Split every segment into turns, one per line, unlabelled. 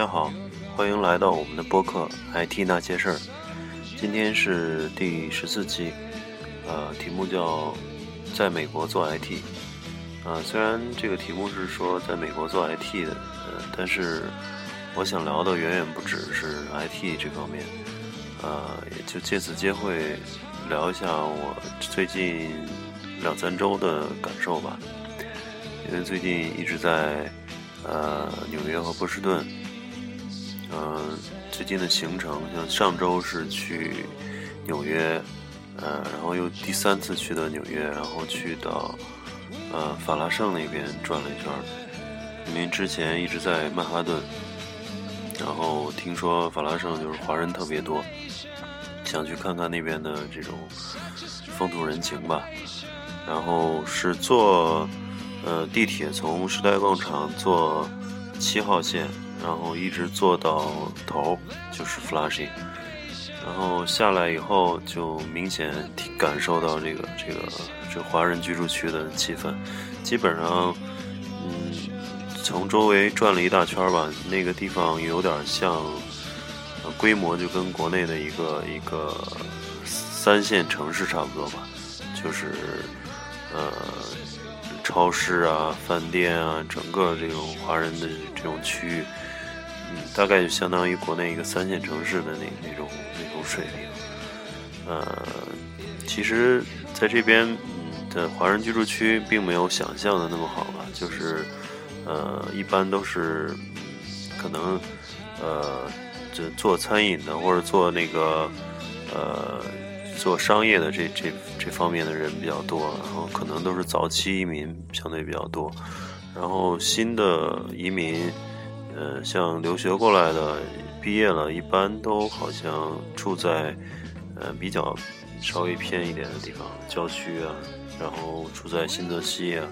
大家好，欢迎来到我们的播客《IT 那些事儿》。今天是第十四期，呃，题目叫“在美国做 IT”。呃，虽然这个题目是说在美国做 IT 的，呃，但是我想聊的远远不只是 IT 这方面。呃，也就借此机会聊一下我最近两三周的感受吧。因为最近一直在呃纽约和波士顿。嗯，最近的行程像上周是去纽约，呃，然后又第三次去的纽约，然后去到呃法拉盛那边转了一圈。因为之前一直在曼哈顿，然后听说法拉盛就是华人特别多，想去看看那边的这种风土人情吧。然后是坐呃地铁从时代广场坐七号线。然后一直坐到头就是 Flushing，然后下来以后就明显感受到这个这个这华人居住区的气氛，基本上，嗯，从周围转了一大圈吧，那个地方有点像，规模就跟国内的一个一个三线城市差不多吧，就是，呃，超市啊、饭店啊，整个这种华人的这种区域。大概就相当于国内一个三线城市的那那种那种水平。呃，其实在这边的华人居住区并没有想象的那么好吧，就是呃，一般都是可能呃，这做餐饮的或者做那个呃做商业的这这这方面的人比较多，然后可能都是早期移民相对比较多，然后新的移民。呃，像留学过来的，毕业了，一般都好像住在，呃，比较稍微偏一点的地方，郊区啊，然后住在新泽西啊，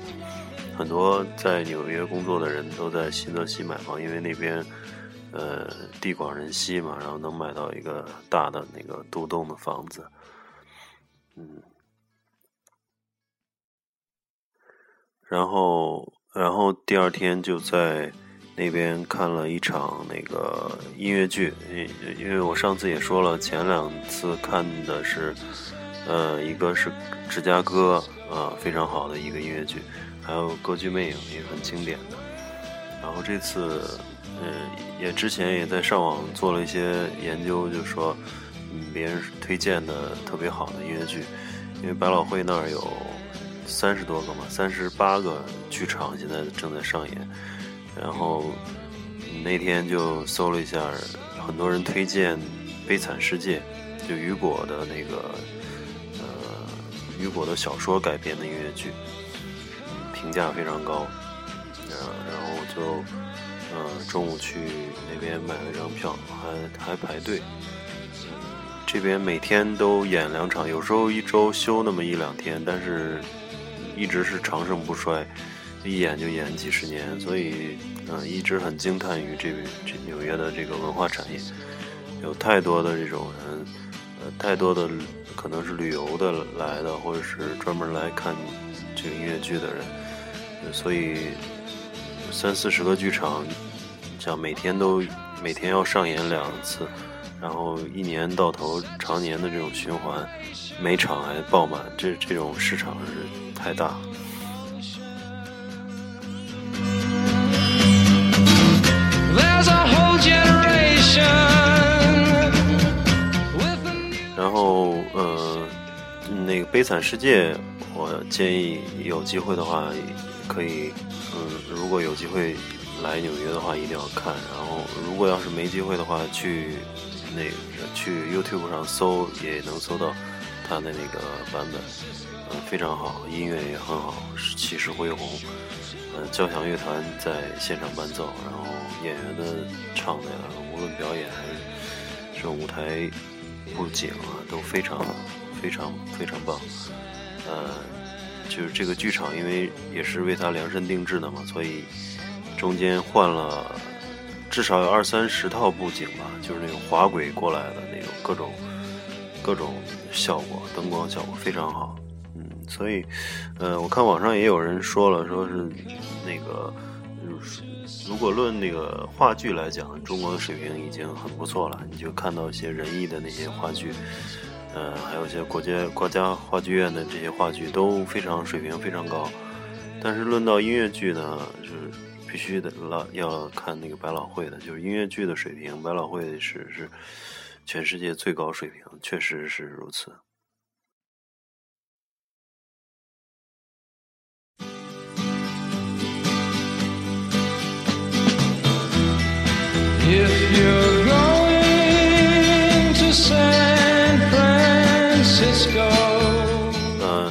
很多在纽约工作的人都在新泽西买房，因为那边，呃，地广人稀嘛，然后能买到一个大的那个独栋的房子，嗯，然后，然后第二天就在。那边看了一场那个音乐剧，因因为我上次也说了，前两次看的是，呃，一个是芝加哥啊非常好的一个音乐剧，还有歌剧魅影也很经典的。然后这次，嗯，也之前也在上网做了一些研究，就说，嗯，别人推荐的特别好的音乐剧，因为百老汇那儿有三十多个嘛，三十八个剧场现在正在上演。然后那天就搜了一下，很多人推荐《悲惨世界》，就雨果的那个呃雨果的小说改编的音乐剧，评价非常高。呃，然后就呃中午去那边买了一张票，还还排队。这边每天都演两场，有时候一周休那么一两天，但是一直是长盛不衰。一演就演几十年，所以嗯，一直很惊叹于这这纽约的这个文化产业，有太多的这种人，呃，太多的可能是旅游的来的，或者是专门来看这个音乐剧的人，所以三四十个剧场，像每天都每天要上演两次，然后一年到头常年的这种循环，每场还爆满，这这种市场是太大。那个《悲惨世界》，我建议有机会的话，可以，嗯，如果有机会来纽约的话，一定要看。然后，如果要是没机会的话，去那个去 YouTube 上搜，也能搜到他的那个版本，嗯，非常好，音乐也很好，气势恢宏。呃，交响乐团在现场伴奏，然后演员的唱的呀，无论表演还是这舞台布景啊，都非常非常非常棒。呃，就是这个剧场，因为也是为他量身定制的嘛，所以中间换了至少有二三十套布景吧，就是那种滑轨过来的那种各种各种效果，灯光效果非常好。嗯所以，呃，我看网上也有人说了，说是那个就是如果论那个话剧来讲，中国的水平已经很不错了。你就看到一些仁义的那些话剧，呃，还有一些国家国家话剧院的这些话剧都非常水平非常高。但是论到音乐剧呢，就是必须的老要看那个百老汇的，就是音乐剧的水平，百老汇是是全世界最高水平，确实是如此。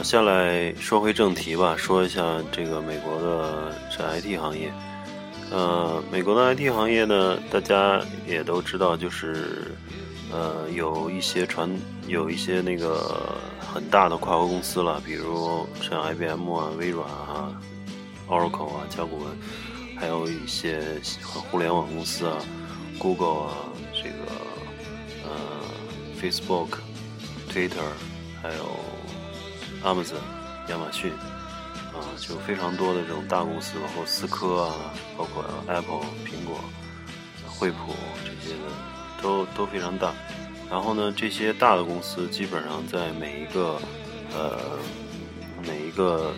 下来说回正题吧，说一下这个美国的这 IT 行业。呃，美国的 IT 行业呢，大家也都知道，就是呃有一些传有一些那个很大的跨国公司了，比如像 IBM 啊、微软啊、Oracle 啊、甲骨文，还有一些互联网公司啊。Google 啊，这个呃，Facebook、Twitter，还有 Amazon、亚马逊啊，就非常多的这种大公司，包括思科啊，包括 Apple、苹果、惠普这些的，都都非常大。然后呢，这些大的公司基本上在每一个呃每一个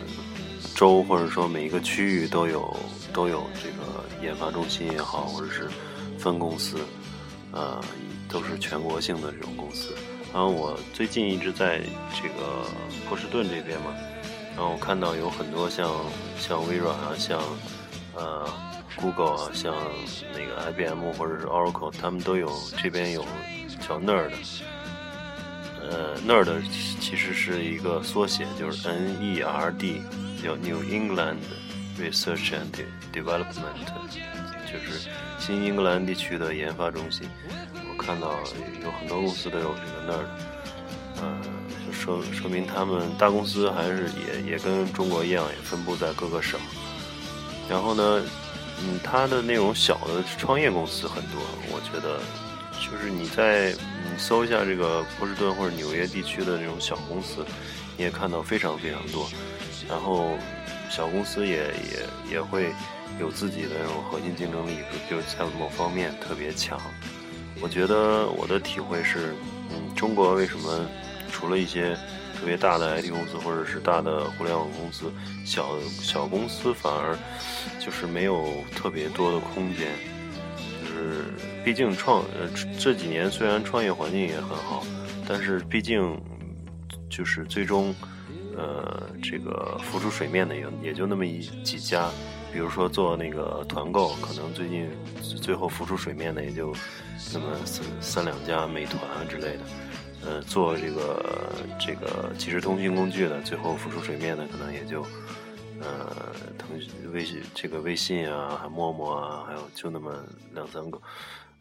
州或者说每一个区域都有都有这个研发中心也好，或者是。分公司，呃，都是全国性的这种公司。然后我最近一直在这个波士顿这边嘛，然后我看到有很多像像微软啊，像呃 Google 啊，像那个 IBM 或者是 Oracle，他们都有这边有叫 Nerd，呃，Nerd 其实是一个缩写，就是 N-E-R-D，叫 New England Research and Development。就是新英格兰地区的研发中心，我看到有很多公司都有这个那儿的，呃，就说说明他们大公司还是也也跟中国一样，也分布在各个省。然后呢，嗯，它的那种小的创业公司很多，我觉得就是你在你搜一下这个波士顿或者纽约地区的那种小公司，你也看到非常非常多。然后小公司也也也会。有自己的那种核心竞争力，就在某方面特别强。我觉得我的体会是，嗯，中国为什么除了一些特别大的 IT 公司或者是大的互联网公司，小小公司反而就是没有特别多的空间？就是毕竟创呃这几年虽然创业环境也很好，但是毕竟就是最终呃这个浮出水面的也也就那么一几家。比如说做那个团购，可能最近最后浮出水面的也就那么三三两家，美团啊之类的。呃，做这个这个即时通讯工具的，最后浮出水面的可能也就呃腾讯、微信这个微信啊，还陌陌啊，还有就那么两三个。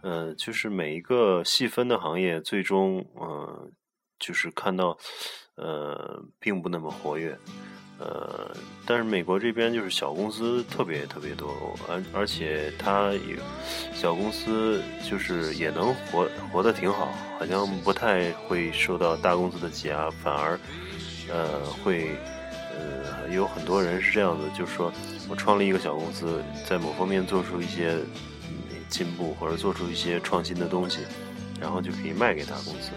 呃，就是每一个细分的行业，最终呃就是看到呃并不那么活跃。呃，但是美国这边就是小公司特别特别多，而而且它也小公司就是也能活活得挺好，好像不太会受到大公司的挤压，反而呃会呃有很多人是这样的，就是说我创立一个小公司，在某方面做出一些进步或者做出一些创新的东西，然后就可以卖给大公司。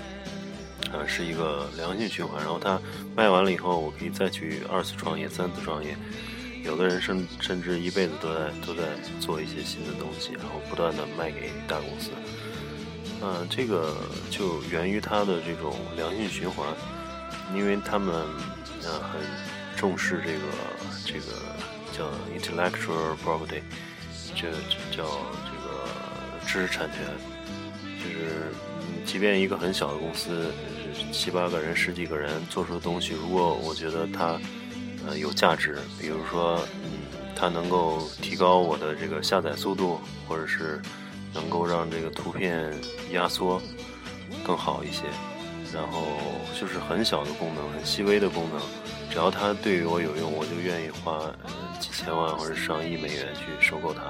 呃，是一个良性循环。然后他卖完了以后，我可以再去二次创业、三次创业。有的人甚甚至一辈子都在都在做一些新的东西，然后不断的卖给大公司。嗯，这个就源于他的这种良性循环，因为他们呃很重视这个这个叫 intellectual property，这叫这个知识产权，就是即便一个很小的公司。七八个人、十几个人做出的东西，如果我觉得它呃有价值，比如说嗯，它能够提高我的这个下载速度，或者是能够让这个图片压缩更好一些，然后就是很小的功能、很细微的功能，只要它对于我有用，我就愿意花几千万或者上亿美元去收购它。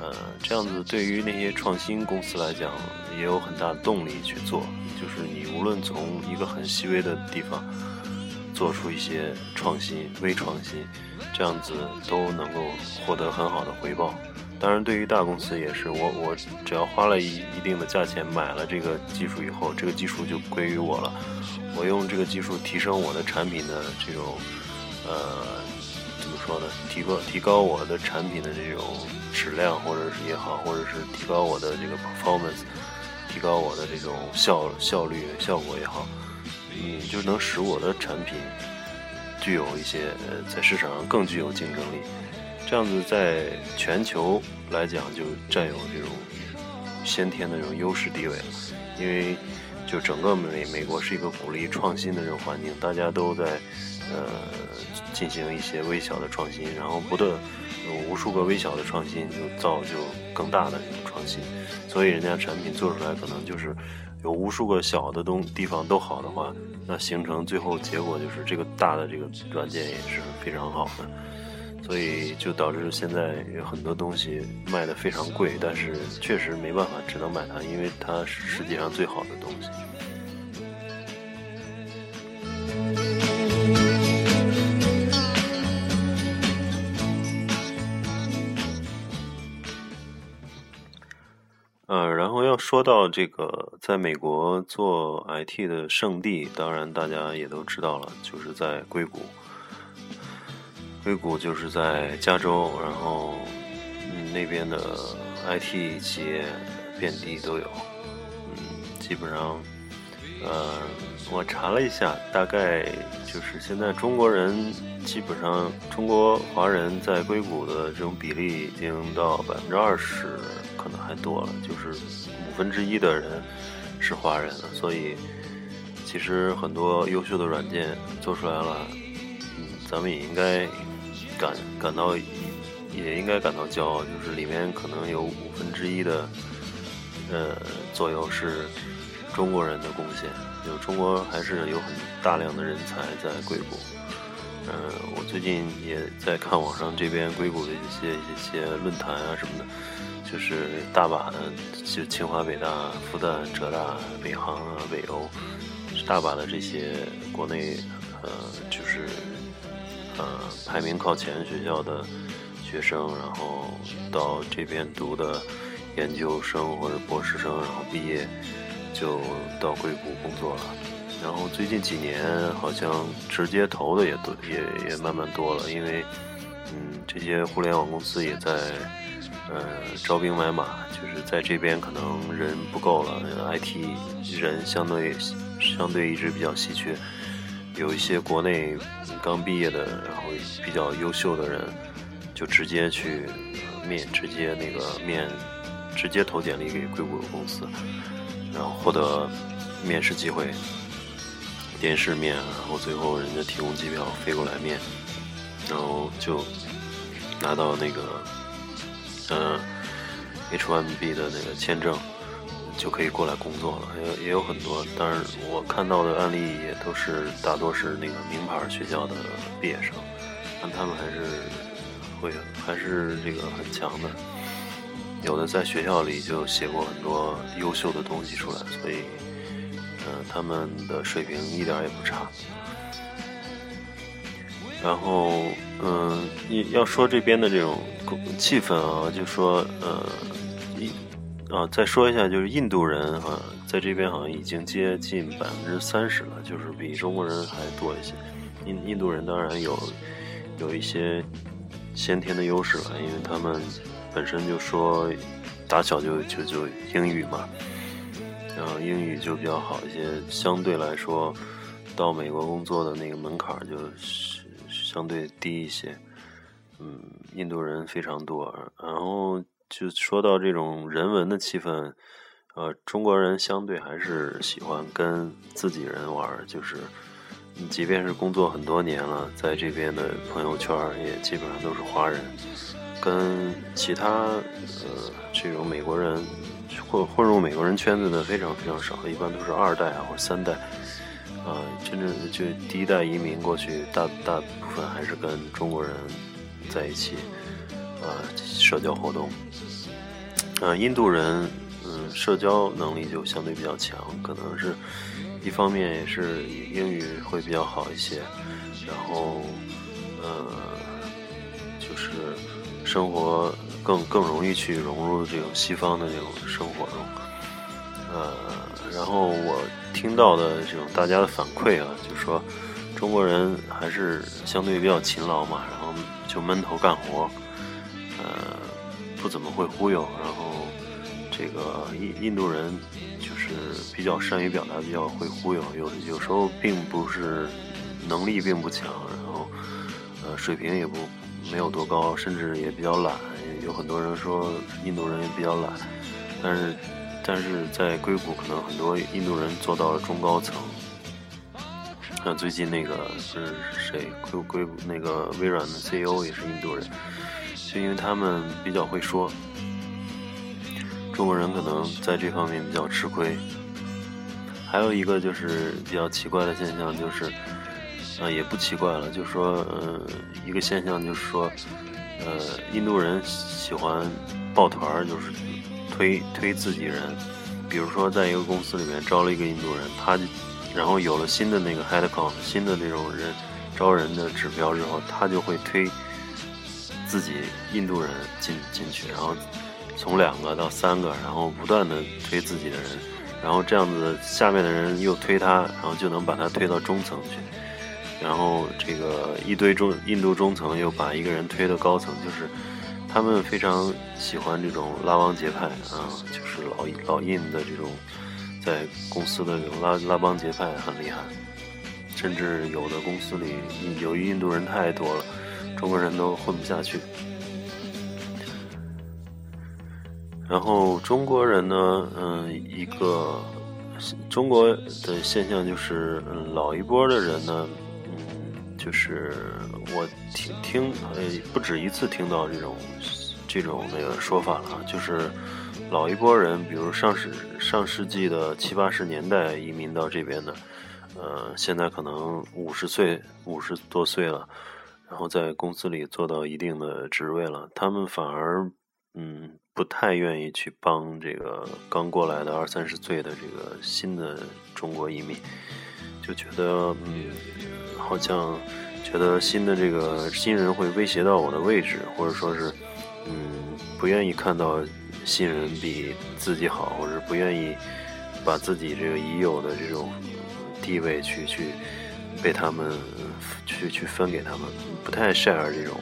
呃，这样子对于那些创新公司来讲，也有很大的动力去做。就是你无论从一个很细微的地方做出一些创新、微创新，这样子都能够获得很好的回报。当然，对于大公司也是，我我只要花了一一定的价钱买了这个技术以后，这个技术就归于我了。我用这个技术提升我的产品的这种，呃，说呢？提高提高我的产品的这种质量，或者是也好，或者是提高我的这个 performance，提高我的这种效效率效果也好，嗯，就能使我的产品具有一些呃，在市场上更具有竞争力。这样子在全球来讲，就占有这种先天的这种优势地位了。因为就整个美美国是一个鼓励创新的这种环境，大家都在呃进行一些微小的创新，然后不断有无数个微小的创新就造就更大的这种创新。所以人家产品做出来可能就是有无数个小的东地方都好的话，那形成最后结果就是这个大的这个软件也是非常好的。所以就导致现在有很多东西卖的非常贵，但是确实没办法，只能买它，因为它是世界上最好的东西。呃，然后要说到这个，在美国做 IT 的圣地，当然大家也都知道了，就是在硅谷。硅谷就是在加州，然后嗯那边的 IT 企业遍地都有，嗯基本上呃我查了一下，大概就是现在中国人基本上中国华人在硅谷的这种比例已经到百分之二十，可能还多了，就是五分之一的人是华人了，所以其实很多优秀的软件做出来了，嗯咱们也应该。感感到也应该感到骄傲，就是里面可能有五分之一的呃左右是中国人的贡献，就中国还是有很大量的人才在硅谷。嗯，我最近也在看网上这边硅谷的一些一些论坛啊什么的，就是大把的，就清华、北大、复旦、浙大、北航啊、北欧，大把的这些国内呃就是。呃，排名靠前学校的学生，然后到这边读的研究生或者博士生，然后毕业就到硅谷工作了。然后最近几年，好像直接投的也多，也也慢慢多了，因为嗯，这些互联网公司也在呃招兵买马，就是在这边可能人不够了，IT 人相对相对一直比较稀缺。有一些国内刚毕业的，然后比较优秀的人，就直接去面，直接那个面，直接投简历给硅谷的公司，然后获得面试机会，电视面，然后最后人家提供机票飞过来面，然后就拿到那个嗯 H1B 的那个签证。就可以过来工作了，也也有很多，但是我看到的案例也都是大多是那个名牌学校的毕业生，但他们还是会还是这个很强的，有的在学校里就写过很多优秀的东西出来，所以，嗯，他们的水平一点也不差。然后，嗯，你要说这边的这种气氛啊，就说，呃。印啊，再说一下，就是印度人哈，在这边好像已经接近百分之三十了，就是比中国人还多一些。印印度人当然有有一些先天的优势了，因为他们本身就说打小就就就英语嘛，然后英语就比较好一些，相对来说到美国工作的那个门槛就相对低一些。嗯，印度人非常多，然后。就说到这种人文的气氛，呃，中国人相对还是喜欢跟自己人玩，就是，即便是工作很多年了，在这边的朋友圈也基本上都是华人，跟其他呃这种美国人混混入美国人圈子的非常非常少，一般都是二代啊或者三代，啊，真正就第一代移民过去，大大部分还是跟中国人在一起。呃，社交活动，呃，印度人，嗯，社交能力就相对比较强，可能是一方面也是英语会比较好一些，然后呃，就是生活更更容易去融入这种西方的这种生活中，呃，然后我听到的这种大家的反馈啊，就说中国人还是相对比较勤劳嘛，然后就闷头干活，呃，不怎么会忽悠，然后这个印印度人。就是比较善于表达，比较会忽悠，有有时候并不是能力并不强，然后呃水平也不没有多高，甚至也比较懒。有很多人说印度人也比较懒，但是但是在硅谷可能很多印度人做到了中高层。像最近那个是谁？硅硅谷那个微软的 CEO 也是印度人，就因为他们比较会说。中国人可能在这方面比较吃亏，还有一个就是比较奇怪的现象，就是，呃，也不奇怪了，就说，呃，一个现象就是说，呃，印度人喜欢抱团儿，就是推推自己人，比如说在一个公司里面招了一个印度人，他，然后有了新的那个 head count，新的那种人招人的指标之后，他就会推自己印度人进进去，然后。从两个到三个，然后不断的推自己的人，然后这样子下面的人又推他，然后就能把他推到中层去，然后这个一堆中印度中层又把一个人推到高层，就是他们非常喜欢这种拉帮结派啊，就是老老印的这种在公司的这种拉拉帮结派很厉害，甚至有的公司里由于印度人太多了，中国人都混不下去。然后中国人呢，嗯，一个中国的现象就是，嗯，老一波的人呢，就是我听听，呃，不止一次听到这种这种那个说法了，就是老一波人，比如上世上世纪的七八十年代移民到这边的，呃，现在可能五十岁五十多岁了，然后在公司里做到一定的职位了，他们反而，嗯。不太愿意去帮这个刚过来的二三十岁的这个新的中国移民，就觉得嗯，好像觉得新的这个新人会威胁到我的位置，或者说是嗯，不愿意看到新人比自己好，或者不愿意把自己这个已有的这种地位去去被他们去去分给他们，不太 share 这种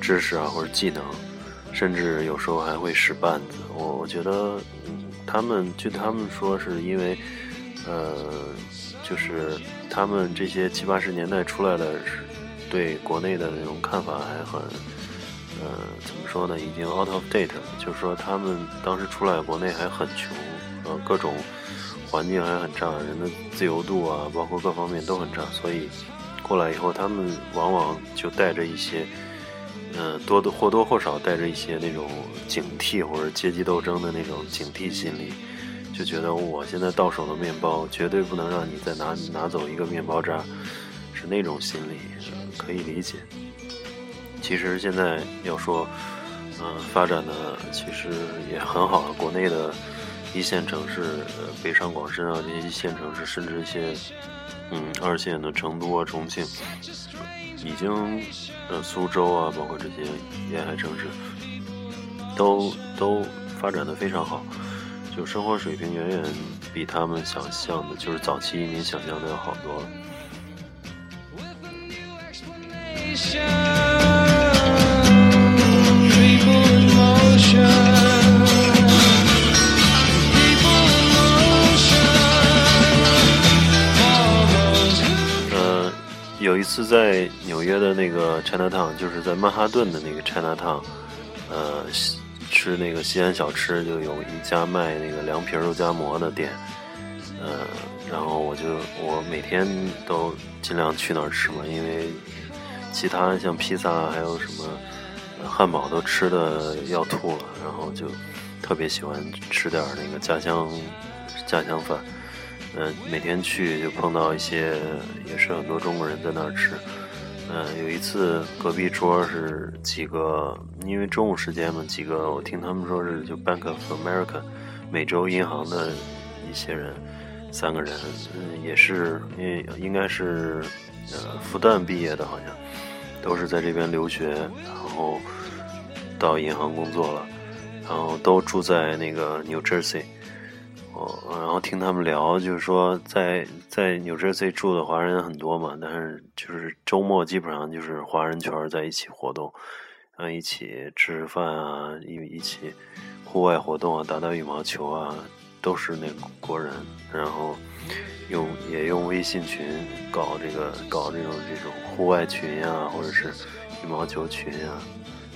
知识啊或者技能。甚至有时候还会使绊子，我我觉得，嗯，他们据他们说是因为，呃，就是他们这些七八十年代出来的，对国内的那种看法还很，呃，怎么说呢？已经 out of date 了。就是说他们当时出来国内还很穷，呃，各种环境还很差，人的自由度啊，包括各方面都很差，所以过来以后，他们往往就带着一些。呃，多多或多或少带着一些那种警惕或者阶级斗争的那种警惕心理，就觉得我现在到手的面包绝对不能让你再拿拿走一个面包渣，是那种心理，可以理解。其实现在要说，嗯，发展的其实也很好了。国内的一线城市，北上广深啊这些一线城市，甚至一些嗯二线的成都啊、重庆。已经，呃，苏州啊，包括这些沿海城市，都都发展的非常好，就生活水平远远比他们想象的，就是早期移民想象的要好多了。有一次在纽约的那个 China Town，就是在曼哈顿的那个 China Town，呃，吃那个西安小吃，就有一家卖那个凉皮肉夹馍的店，呃，然后我就我每天都尽量去那儿吃嘛，因为其他像披萨还有什么汉堡都吃的要吐了，然后就特别喜欢吃点那个家乡家乡饭。嗯，每天去就碰到一些，也是很多中国人在那儿吃。嗯，有一次隔壁桌是几个，因为中午时间嘛，几个我听他们说是就 Bank of America 美洲银行的一些人三个人，嗯，也是，应应该是，呃，复旦毕业的，好像都是在这边留学，然后到银行工作了，然后都住在那个 New Jersey。然后听他们聊，就是说在在 New Jersey 住的华人很多嘛，但是就是周末基本上就是华人圈在一起活动，嗯，一起吃饭啊，一一起户外活动啊，打打羽毛球啊，都是那国人，然后用也用微信群搞这个搞这种这种户外群呀，或者是羽毛球群呀，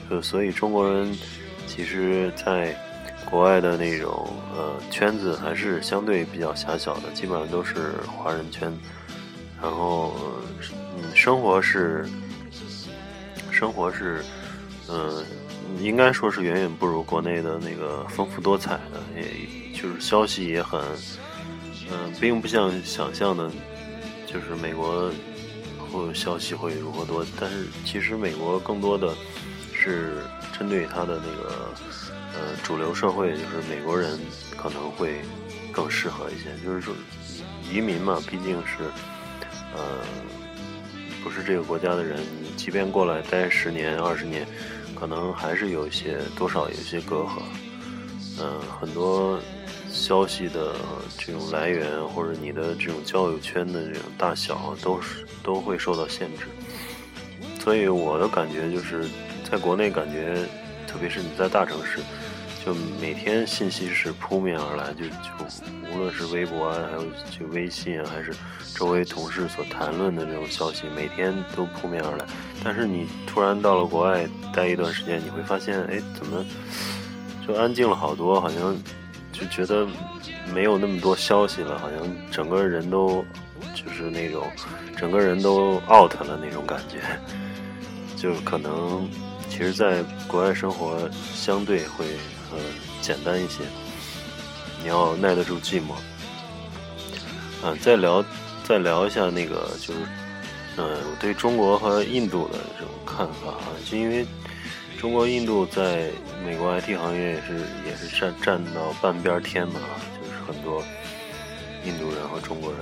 就所以中国人其实，在。国外的那种呃圈子还是相对比较狭小的，基本上都是华人圈。然后嗯，生活是生活是嗯，应该说是远远不如国内的那个丰富多彩的，也就是消息也很嗯，并不像想象的，就是美国会消息会如何多。但是其实美国更多的是针对他的那个。呃，主流社会就是美国人可能会更适合一些，就是说移民嘛，毕竟是呃不是这个国家的人，即便过来待十年二十年，可能还是有一些多少有些隔阂。嗯，很多消息的这种来源或者你的这种交友圈的这种大小，都是都会受到限制。所以我的感觉就是，在国内感觉。特别是你在大城市，就每天信息是扑面而来，就就无论是微博啊，还有就微信啊，还是周围同事所谈论的这种消息，每天都扑面而来。但是你突然到了国外待一段时间，你会发现，哎，怎么就安静了好多？好像就觉得没有那么多消息了，好像整个人都就是那种整个人都 out 了那种感觉，就可能。其实，在国外生活相对会呃简单一些，你要耐得住寂寞。嗯，再聊再聊一下那个，就是嗯，我对中国和印度的这种看法啊，就因为中国、印度在美国 IT 行业也是也是占占到半边天嘛，就是很多印度人和中国人。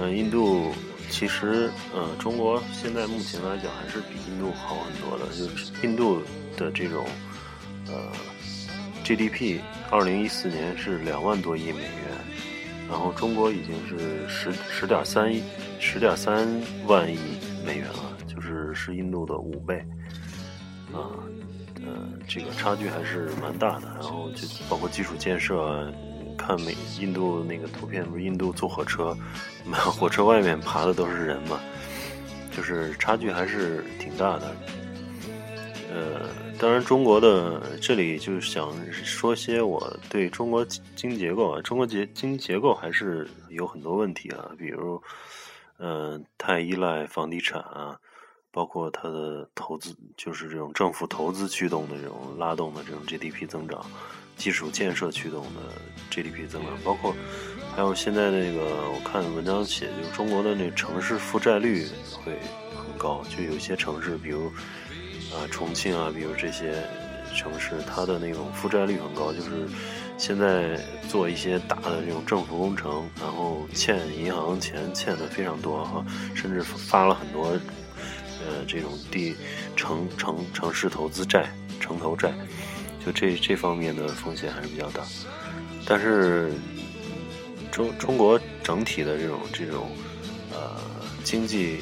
嗯，印度。其实，呃，中国现在目前来讲还是比印度好很多的。就是印度的这种，呃，GDP，二零一四年是两万多亿美元，然后中国已经是十十点三亿，十点三万亿美元了，就是是印度的五倍，啊，呃，这个差距还是蛮大的。然后就包括基础建设。看美印度那个图片，不是印度坐火车，火车外面爬的都是人嘛，就是差距还是挺大的。呃，当然中国的这里就是想说些我对中国经济结构啊，中国结经济结构还是有很多问题啊，比如，嗯，太依赖房地产啊，包括它的投资，就是这种政府投资驱动的这种拉动的这种 GDP 增长。基础建设驱动的 GDP 增长，包括还有现在那个我看文章写，就是中国的那城市负债率会很高，就有些城市，比如啊重庆啊，比如这些城市，它的那种负债率很高，就是现在做一些大的这种政府工程，然后欠银行钱欠的非常多哈，甚至发了很多呃这种地城城城市投资债、城投债。就这这方面的风险还是比较大，但是中中国整体的这种这种呃经济，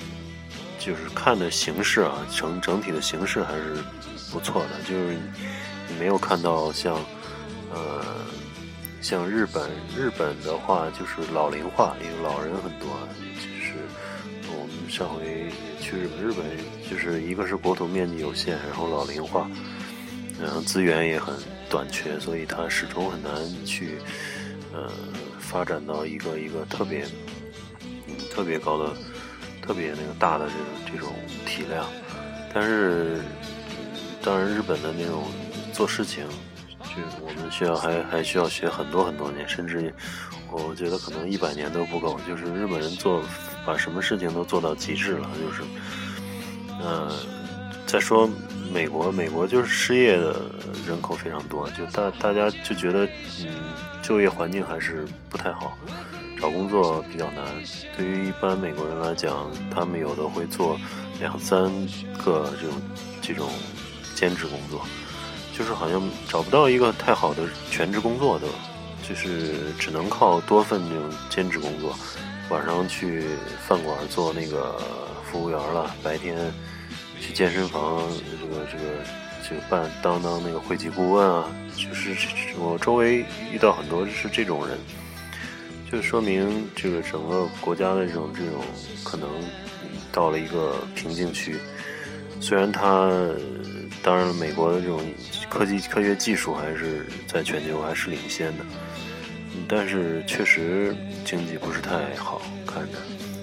就是看的形式啊，整整体的形式还是不错的。就是你没有看到像呃像日本，日本的话就是老龄化，因为老人很多。就是我们上回去日本，日本就是一个是国土面积有限，然后老龄化。然后资源也很短缺，所以它始终很难去，呃，发展到一个一个特别，特别高的、特别那个大的这种这种体量。但是，当然日本的那种做事情，就我们需要还还需要学很多很多年，甚至我觉得可能一百年都不够。就是日本人做把什么事情都做到极致了，就是，呃，再说。美国，美国就是失业的人口非常多，就大大家就觉得，嗯，就业环境还是不太好，找工作比较难。对于一般美国人来讲，他们有的会做两三个这种这种兼职工作，就是好像找不到一个太好的全职工作的，就是只能靠多份这种兼职工作。晚上去饭馆做那个服务员了，白天去健身房这个这个这个办当当那个会计顾问啊，就是我周围遇到很多是这种人，就说明这个整个国家的这种这种可能到了一个瓶颈区。虽然它当然，美国的这种科技科学技术还是在全球还是领先的。但是确实经济不是太好看着，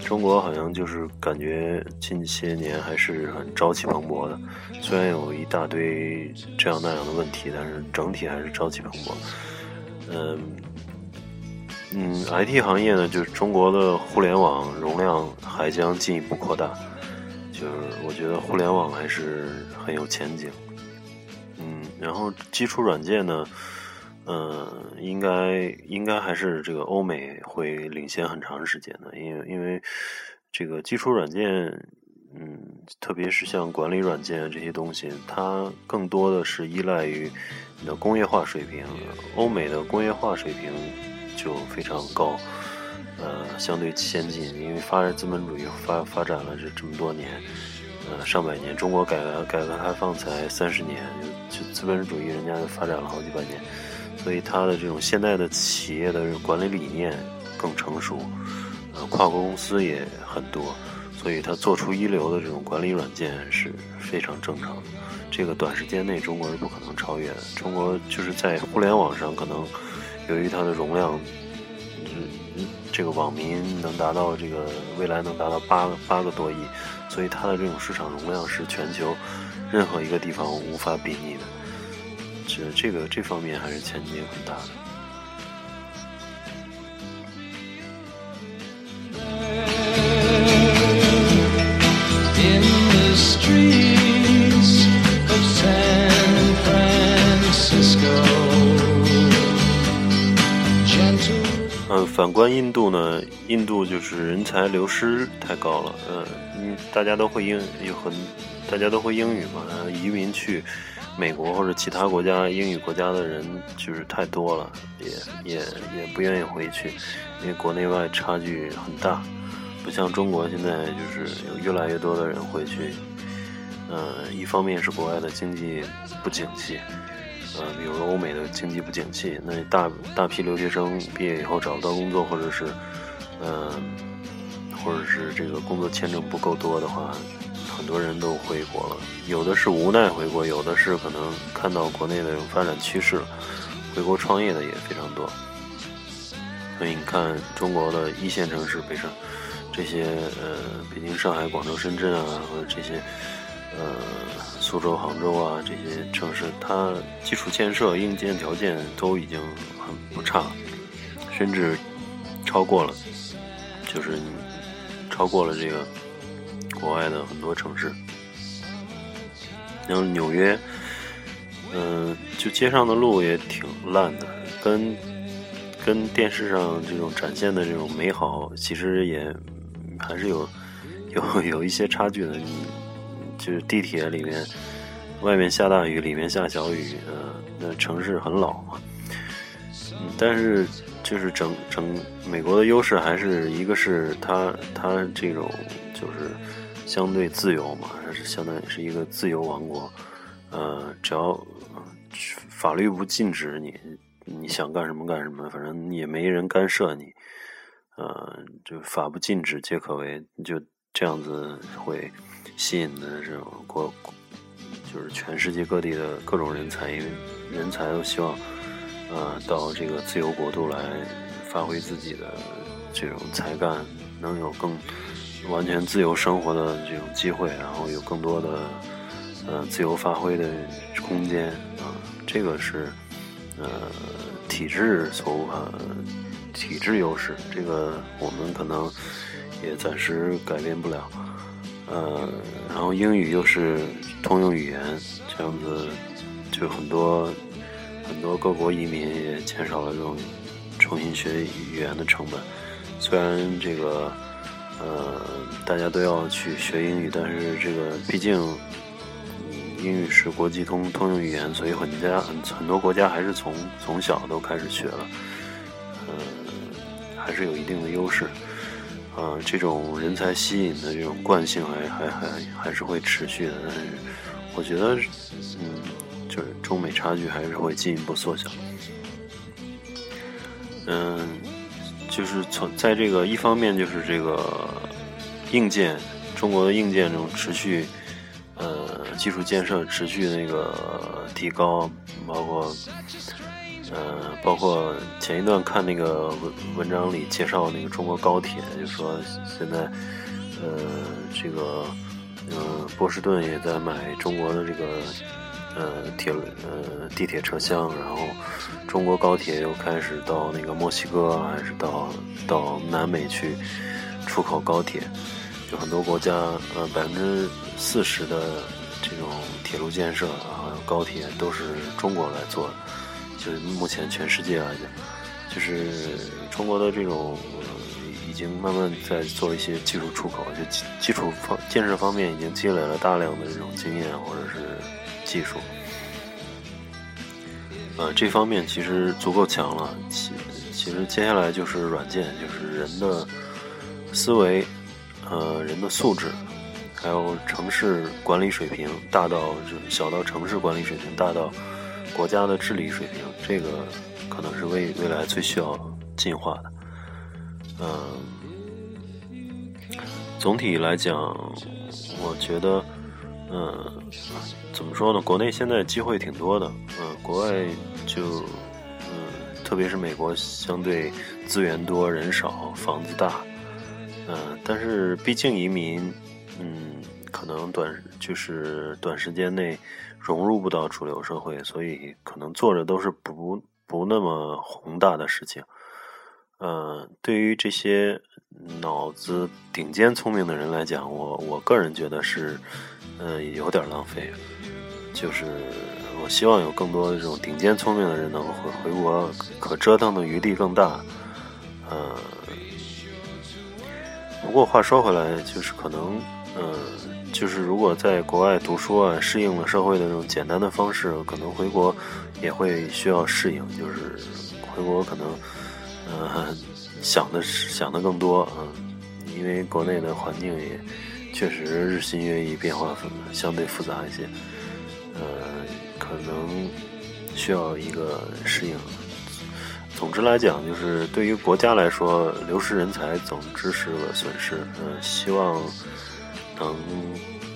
中国好像就是感觉近些年还是很朝气蓬勃的，虽然有一大堆这样那样的问题，但是整体还是朝气蓬勃。嗯嗯，IT 行业呢，就是中国的互联网容量还将进一步扩大，就是我觉得互联网还是很有前景。嗯，然后基础软件呢？嗯，应该应该还是这个欧美会领先很长时间的，因为因为这个基础软件，嗯，特别是像管理软件这些东西，它更多的是依赖于你的工业化水平。欧美的工业化水平就非常高，呃，相对先进，因为发展资本主义发发展了这这么多年，呃，上百年。中国改革改革开放才三十年，就资本主义人家发展了好几百年。所以它的这种现代的企业的管理理念更成熟，呃，跨国公司也很多，所以它做出一流的这种管理软件是非常正常的。这个短时间内中国是不可能超越的。中国就是在互联网上可能由于它的容量，嗯，这个网民能达到这个未来能达到八八个多亿，所以它的这种市场容量是全球任何一个地方无法比拟的。这这个这方面还是前景很大的。反观印度呢，印度就是人才流失太高了。嗯，嗯，大家都会英有很，大家都会英语嘛，移民去。美国或者其他国家英语国家的人就是太多了，也也也不愿意回去，因为国内外差距很大，不像中国现在就是有越来越多的人回去。呃，一方面是国外的经济不景气，呃，比如说欧美的经济不景气，那大大批留学生毕业以后找不到工作，或者是，嗯，或者是这个工作签证不够多的话。很多人都回国了，有的是无奈回国，有的是可能看到国内的发展趋势，回国创业的也非常多。所以你看，中国的一线城市，北上这些呃，北京、上海、广州、深圳啊，或者这些呃，苏州、杭州啊这些城市，它基础建设、硬件条件都已经很不差，甚至超过了，就是超过了这个。国外的很多城市，然后纽约，嗯，就街上的路也挺烂的，跟跟电视上这种展现的这种美好，其实也还是有有有一些差距的。你就是地铁里面，外面下大雨，里面下小雨，呃，那城市很老嘛。但是就是整整美国的优势还是一个是它它这种就是。相对自由嘛，还是相当于是一个自由王国。呃，只要法律不禁止你，你想干什么干什么，反正也没人干涉你。呃，就法不禁止皆可为，就这样子会吸引的这种国，就是全世界各地的各种人才，因为人才都希望，呃，到这个自由国度来发挥自己的这种才干，能有更。完全自由生活的这种机会，然后有更多的呃自由发挥的空间啊，这个是呃体制所无法体制优势，这个我们可能也暂时改变不了。呃，然后英语又是通用语言，这样子就很多很多各国移民也减少了这种重新学语言的成本。虽然这个呃大家都要去学英语，但是这个毕竟英语是国际通通用语言，所以很家很很多国家还是从从小都开始学了，嗯，还是有一定的优势。呃，这种人才吸引的这种惯性还还还还是会持续的，但是我觉得，嗯，就是中美差距还是会进一步缩小。嗯，就是从在这个一方面，就是这个硬件，中国的硬件这种持续，呃，基础建设持续那个提高，包括。呃，包括前一段看那个文文章里介绍那个中国高铁，就说现在，呃，这个，呃，波士顿也在买中国的这个，呃，铁呃地铁车厢，然后中国高铁又开始到那个墨西哥，还是到到南美去出口高铁，有很多国家，呃，百分之四十的这种铁路建设啊，高铁都是中国来做的。就是目前全世界来讲，就是中国的这种已经慢慢在做一些技术出口，就基础方建设方面已经积累了大量的这种经验或者是技术。呃，这方面其实足够强了。其其实接下来就是软件，就是人的思维，呃，人的素质，还有城市管理水平，大到就小到城市管理水平，大到。国家的治理水平，这个可能是未未来最需要进化的。嗯，总体来讲，我觉得，嗯，怎么说呢？国内现在机会挺多的，嗯，国外就，嗯，特别是美国，相对资源多、人少、房子大，嗯，但是毕竟移民，嗯，可能短就是短时间内。融入不到主流社会，所以可能做的都是不不那么宏大的事情。呃，对于这些脑子顶尖聪明的人来讲，我我个人觉得是，呃，有点浪费。就是我希望有更多的这种顶尖聪明的人能回回国，可折腾的余地更大。呃，不过话说回来，就是可能，嗯。就是如果在国外读书啊，适应了社会的这种简单的方式，可能回国也会需要适应。就是回国可能，呃，想的想的更多啊，因为国内的环境也确实日新月异，变化相对复杂一些，呃，可能需要一个适应。总之来讲，就是对于国家来说，流失人才总之是个损失。嗯，希望。能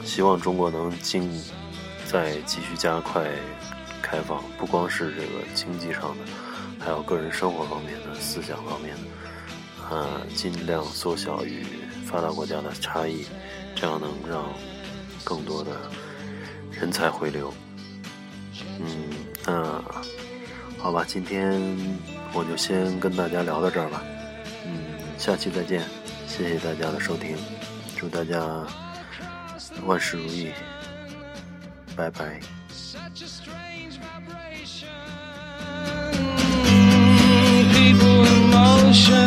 希望中国能尽再继续加快开放，不光是这个经济上的，还有个人生活方面的、思想方面的，啊，尽量缩小与发达国家的差异，这样能让更多的人才回流。嗯，那好吧，今天我就先跟大家聊到这儿吧。嗯，下期再见，谢谢大家的收听，祝大家。万事如意，拜拜。San Francisco.